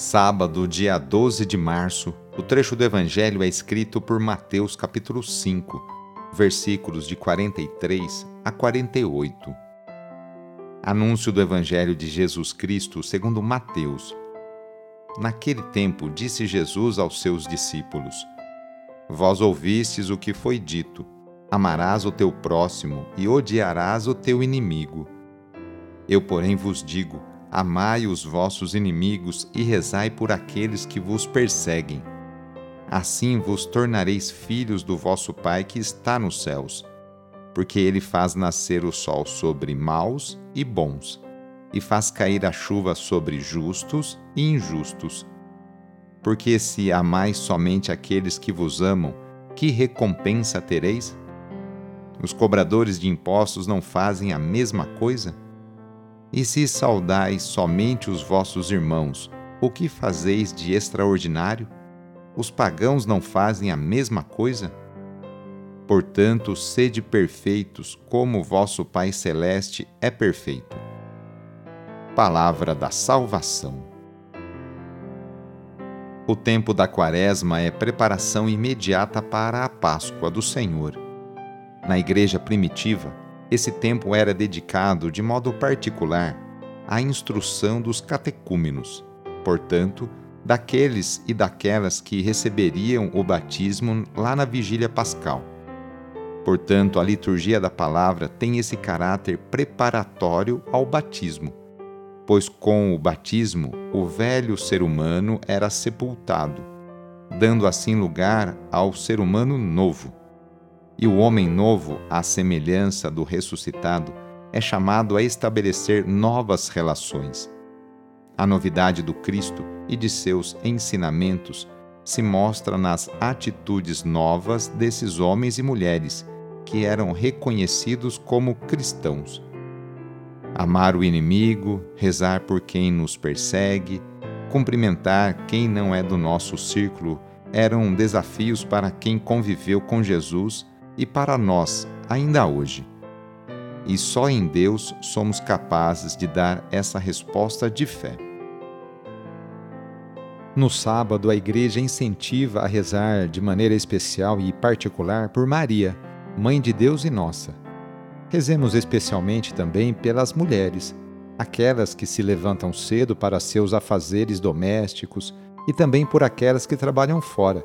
Sábado, dia 12 de março, o trecho do Evangelho é escrito por Mateus capítulo 5, versículos de 43 a 48. Anúncio do Evangelho de Jesus Cristo segundo Mateus. Naquele tempo disse Jesus aos seus discípulos: Vós ouvistes o que foi dito: Amarás o teu próximo e odiarás o teu inimigo. Eu, porém, vos digo: Amai os vossos inimigos e rezai por aqueles que vos perseguem. Assim vos tornareis filhos do vosso Pai que está nos céus, porque ele faz nascer o sol sobre maus e bons, e faz cair a chuva sobre justos e injustos. Porque se amais somente aqueles que vos amam, que recompensa tereis? Os cobradores de impostos não fazem a mesma coisa? E se saudais somente os vossos irmãos, o que fazeis de extraordinário? Os pagãos não fazem a mesma coisa? Portanto, sede perfeitos, como vosso Pai Celeste é perfeito. Palavra da Salvação. O tempo da Quaresma é preparação imediata para a Páscoa do Senhor. Na igreja primitiva, esse tempo era dedicado de modo particular à instrução dos catecúmenos, portanto, daqueles e daquelas que receberiam o batismo lá na vigília pascal. Portanto, a liturgia da palavra tem esse caráter preparatório ao batismo, pois com o batismo o velho ser humano era sepultado, dando assim lugar ao ser humano novo e o homem novo, à semelhança do ressuscitado, é chamado a estabelecer novas relações. A novidade do Cristo e de seus ensinamentos se mostra nas atitudes novas desses homens e mulheres que eram reconhecidos como cristãos. Amar o inimigo, rezar por quem nos persegue, cumprimentar quem não é do nosso círculo eram desafios para quem conviveu com Jesus e para nós, ainda hoje. E só em Deus somos capazes de dar essa resposta de fé. No sábado, a igreja incentiva a rezar de maneira especial e particular por Maria, Mãe de Deus e nossa. Rezemos especialmente também pelas mulheres, aquelas que se levantam cedo para seus afazeres domésticos e também por aquelas que trabalham fora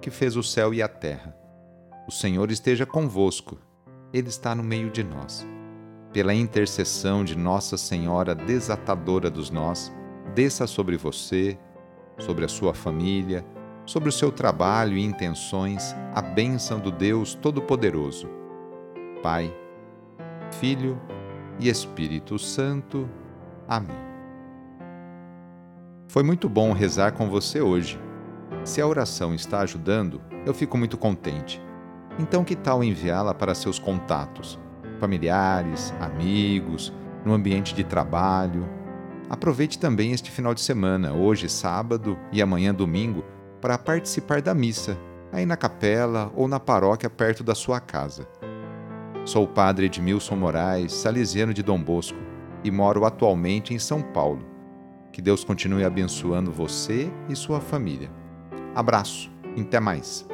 que fez o céu e a terra. O Senhor esteja convosco, Ele está no meio de nós. Pela intercessão de Nossa Senhora desatadora dos nós, desça sobre você, sobre a sua família, sobre o seu trabalho e intenções a bênção do Deus Todo-Poderoso. Pai, Filho e Espírito Santo. Amém. Foi muito bom rezar com você hoje. Se a oração está ajudando, eu fico muito contente. Então, que tal enviá-la para seus contatos, familiares, amigos, no ambiente de trabalho? Aproveite também este final de semana, hoje sábado e amanhã domingo, para participar da missa, aí na capela ou na paróquia perto da sua casa. Sou o padre Edmilson Moraes, salesiano de Dom Bosco, e moro atualmente em São Paulo. Que Deus continue abençoando você e sua família. Abraço, até mais.